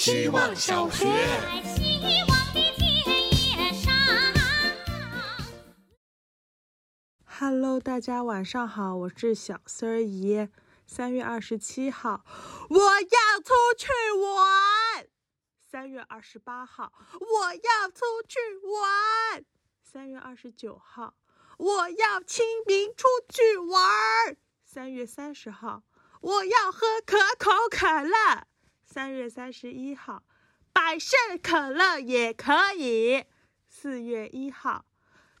希望小学。希望的田野上。Hello，大家晚上好，我是小丝儿姨。三月二十七号，我要出去玩。三月二十八号，我要出去玩。三月二十九号，我要清明出去玩。三月三十号，我要喝可口可乐。三月三十一号，百事可乐也可以。四月一号，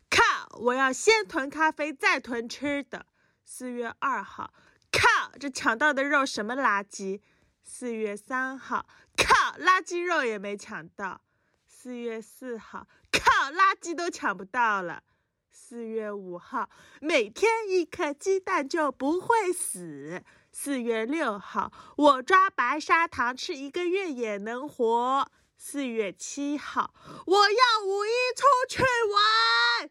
靠！我要先囤咖啡，再囤吃的。四月二号，靠！这抢到的肉什么垃圾？四月三号，靠！垃圾肉也没抢到。四月四号，靠！垃圾都抢不到了。四月五号，每天一颗鸡蛋就不会死。四月六号，我抓白砂糖吃一个月也能活。四月七号，我要五一出去玩。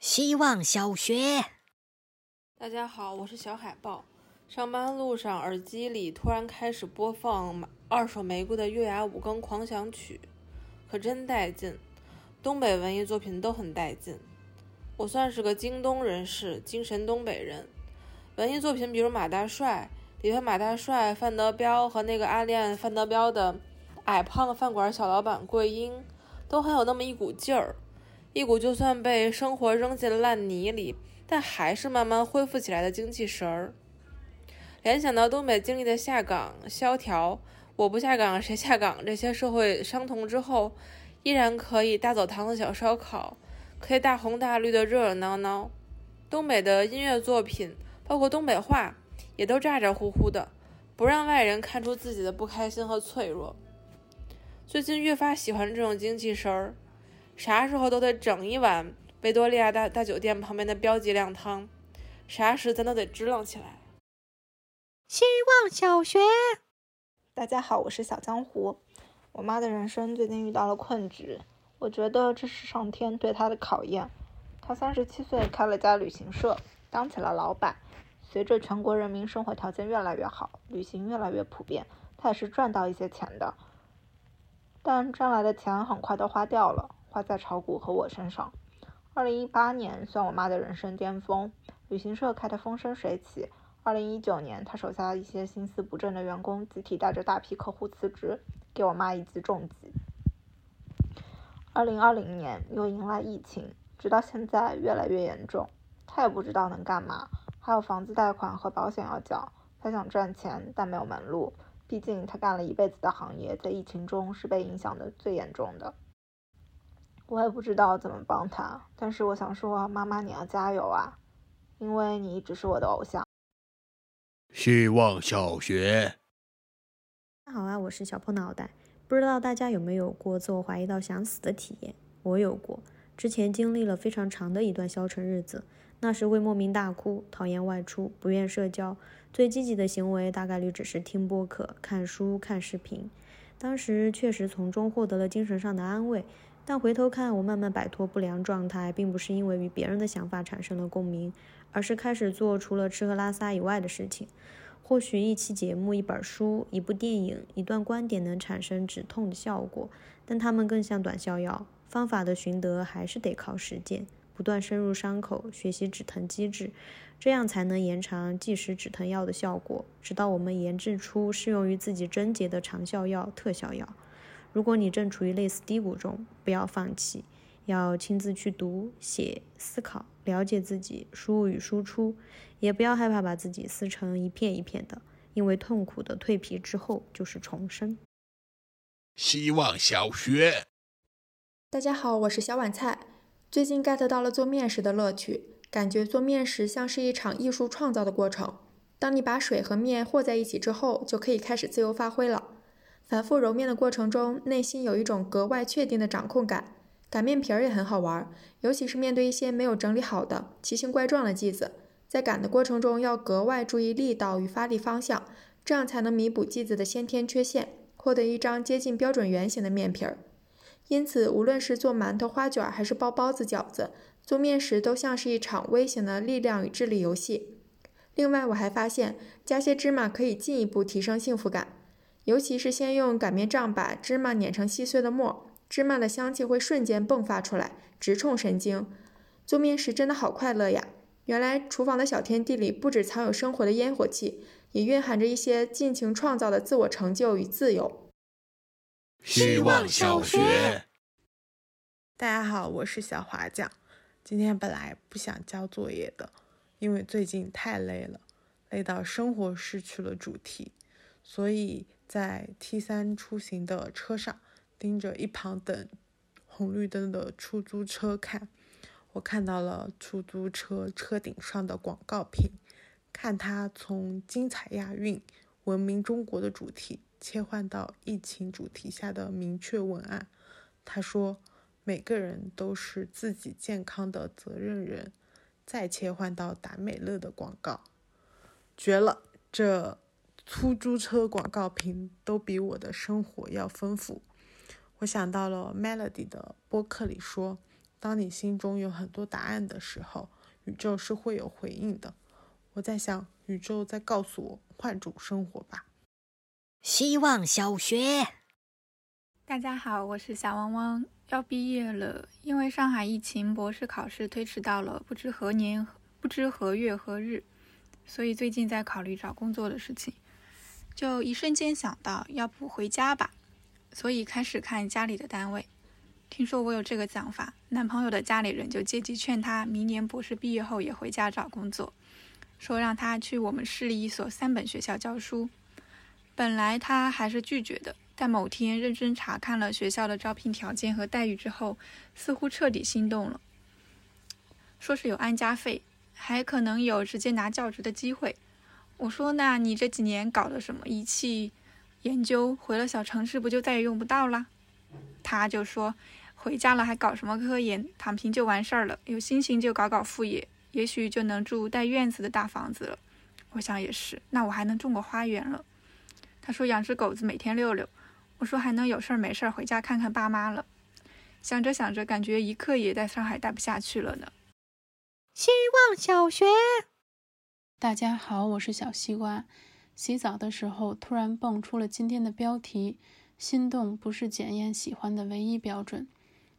希望小学。大家好，我是小海豹。上班路上，耳机里突然开始播放二手玫瑰的《月牙五更狂想曲》，可真带劲！东北文艺作品都很带劲。我算是个京东人士，精神东北人。文艺作品，比如马大帅，里头马大帅、范德彪和那个暗恋范德彪的矮胖饭馆小老板桂英，都很有那么一股劲儿，一股就算被生活扔进烂泥里。但还是慢慢恢复起来的精气神儿。联想到东北经历的下岗、萧条、我不下岗谁下岗这些社会伤痛之后，依然可以大澡堂子小烧烤，可以大红大绿的热热闹闹。东北的音乐作品，包括东北话，也都咋咋呼呼的，不让外人看出自己的不开心和脆弱。最近越发喜欢这种精气神儿，啥时候都得整一碗。维多利亚大大酒店旁边的标记靓汤，啥时咱都得支棱起来。希望小学，大家好，我是小江湖。我妈的人生最近遇到了困局，我觉得这是上天对她的考验。她三十七岁开了家旅行社，当起了老板。随着全国人民生活条件越来越好，旅行越来越普遍，他也是赚到一些钱的。但赚来的钱很快都花掉了，花在炒股和我身上。二零一八年算我妈的人生巅峰，旅行社开得风生水起。二零一九年，他手下一些心思不正的员工集体带着大批客户辞职，给我妈一记重击。二零二零年又迎来疫情，直到现在越来越严重，他也不知道能干嘛，还有房子贷款和保险要缴。他想赚钱，但没有门路，毕竟他干了一辈子的行业，在疫情中是被影响的最严重的。我也不知道怎么帮他，但是我想说，妈妈你要加油啊，因为你一直是我的偶像。希望小学。大家好啊，我是小破脑袋。不知道大家有没有过自我怀疑到想死的体验？我有过，之前经历了非常长的一段消沉日子，那时会莫名大哭，讨厌外出，不愿社交，最积极的行为大概率只是听播客、看书、看视频。当时确实从中获得了精神上的安慰。但回头看，我慢慢摆脱不良状态，并不是因为与别人的想法产生了共鸣，而是开始做除了吃喝拉撒以外的事情。或许一期节目、一本书、一部电影、一段观点能产生止痛的效果，但它们更像短效药。方法的寻得还是得靠实践，不断深入伤口，学习止疼机制，这样才能延长即时止疼药的效果，直到我们研制出适用于自己症结的长效药、特效药。如果你正处于类似低谷中，不要放弃，要亲自去读、写、思考，了解自己，输入与输出，也不要害怕把自己撕成一片一片的，因为痛苦的蜕皮之后就是重生。希望小学。大家好，我是小碗菜。最近 get 到了做面食的乐趣，感觉做面食像是一场艺术创造的过程。当你把水和面和在一起之后，就可以开始自由发挥了。反复揉面的过程中，内心有一种格外确定的掌控感。擀面皮儿也很好玩，尤其是面对一些没有整理好的奇形怪状的剂子，在擀的过程中要格外注意力道与发力方向，这样才能弥补剂子的先天缺陷，获得一张接近标准圆形的面皮儿。因此，无论是做馒头、花卷还是包包子、饺子，做面食都像是一场微型的力量与智力游戏。另外，我还发现加些芝麻可以进一步提升幸福感。尤其是先用擀面杖把芝麻碾成细碎的末，芝麻的香气会瞬间迸发出来，直冲神经。做面食真的好快乐呀！原来厨房的小天地里不止藏有生活的烟火气，也蕴含着一些尽情创造的自我成就与自由。希望小学。大家好，我是小华酱。今天本来不想交作业的，因为最近太累了，累到生活失去了主题，所以在 T 三出行的车上，盯着一旁等红绿灯的出租车看。我看到了出租车车顶上的广告屏，看它从精彩亚运、文明中国的主题切换到疫情主题下的明确文案。他说：“每个人都是自己健康的责任人。”再切换到达美乐的广告，绝了！这出租车广告屏都比我的生活要丰富。我想到了 Melody 的播客里说。当你心中有很多答案的时候，宇宙是会有回应的。我在想，宇宙在告诉我换种生活吧。希望小学，大家好，我是小汪汪，要毕业了。因为上海疫情，博士考试推迟到了不知何年、不知何月何日，所以最近在考虑找工作的事情。就一瞬间想到，要不回家吧，所以开始看家里的单位。听说我有这个想法，男朋友的家里人就借机劝他，明年博士毕业后也回家找工作，说让他去我们市里一所三本学校教书。本来他还是拒绝的，但某天认真查看了学校的招聘条件和待遇之后，似乎彻底心动了。说是有安家费，还可能有直接拿教职的机会。我说：“那你这几年搞的什么仪器研究，回了小城市不就再也用不到了？”他就说。回家了还搞什么科研？躺平就完事儿了。有心情就搞搞副业，也许就能住带院子的大房子了。我想也是，那我还能种个花园了。他说养只狗子每天遛遛。我说还能有事儿没事儿回家看看爸妈了。想着想着，感觉一刻也在上海待不下去了呢。希望小学，大家好，我是小西瓜。洗澡的时候突然蹦出了今天的标题：心动不是检验喜欢的唯一标准。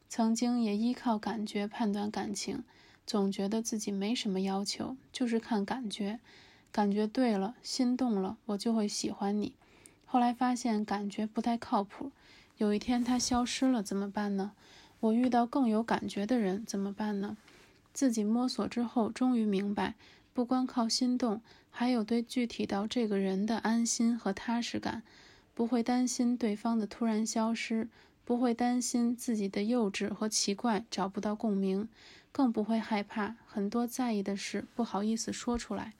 曾经也依靠感觉判断感情，总觉得自己没什么要求，就是看感觉，感觉对了，心动了，我就会喜欢你。后来发现感觉不太靠谱，有一天他消失了，怎么办呢？我遇到更有感觉的人怎么办呢？自己摸索之后，终于明白，不光靠心动，还有对具体到这个人的安心和踏实感，不会担心对方的突然消失。不会担心自己的幼稚和奇怪找不到共鸣，更不会害怕很多在意的事不好意思说出来，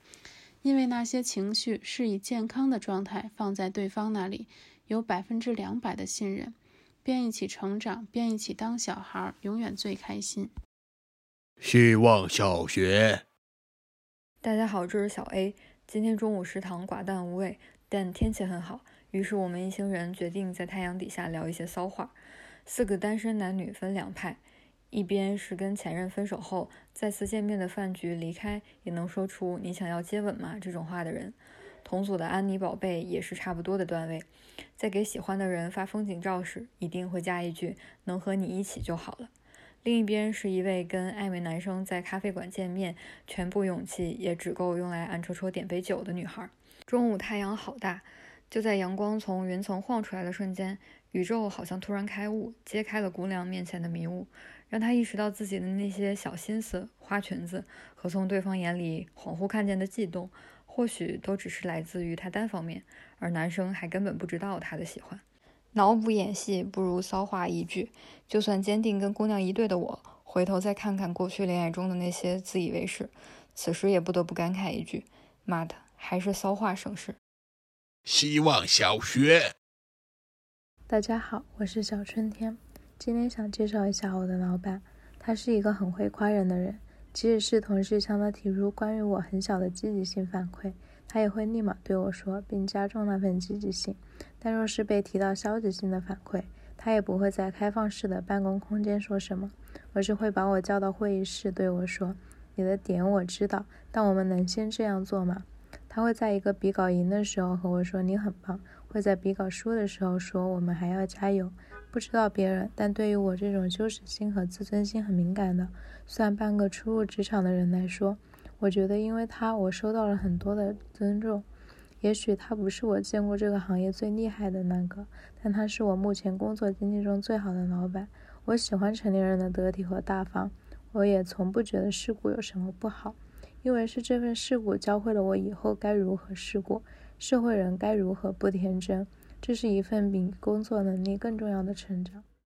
因为那些情绪是以健康的状态放在对方那里，有百分之两百的信任，边一起成长，边一起当小孩，永远最开心。希望小学，大家好，这是小 A。今天中午食堂寡淡无味，但天气很好。于是我们一行人决定在太阳底下聊一些骚话。四个单身男女分两派，一边是跟前任分手后再次见面的饭局离开也能说出“你想要接吻吗”这种话的人。同组的安妮宝贝也是差不多的段位，在给喜欢的人发风景照时，一定会加一句“能和你一起就好了”。另一边是一位跟暧昧男生在咖啡馆见面，全部勇气也只够用来暗戳戳点杯酒的女孩。中午太阳好大。就在阳光从云层晃出来的瞬间，宇宙好像突然开悟，揭开了姑娘面前的迷雾，让他意识到自己的那些小心思、花裙子和从对方眼里恍惚看见的悸动，或许都只是来自于他单方面，而男生还根本不知道他的喜欢。脑补演戏不如骚话一句，就算坚定跟姑娘一对的我，回头再看看过去恋爱中的那些自以为是，此时也不得不感慨一句：妈的，还是骚话省事。希望小学，大家好，我是小春天。今天想介绍一下我的老板，他是一个很会夸人的人。即使是同事向他提出关于我很小的积极性反馈，他也会立马对我说，并加重那份积极性。但若是被提到消极性的反馈，他也不会在开放式的办公空间说什么，而是会把我叫到会议室对我说：“你的点我知道，但我们能先这样做吗？”他会在一个比稿赢的时候和我说：“你很棒。”会在比稿输的时候说我们还要加油。不知道别人，但对于我这种羞耻心和自尊心很敏感的，算半个初入职场的人来说，我觉得因为他，我收到了很多的尊重。也许他不是我见过这个行业最厉害的那个，但他是我目前工作经历中最好的老板。我喜欢成年人的得体和大方，我也从不觉得世故有什么不好，因为是这份世故教会了我以后该如何世故，社会人该如何不天真。这是一份比工作能力更重要的成长。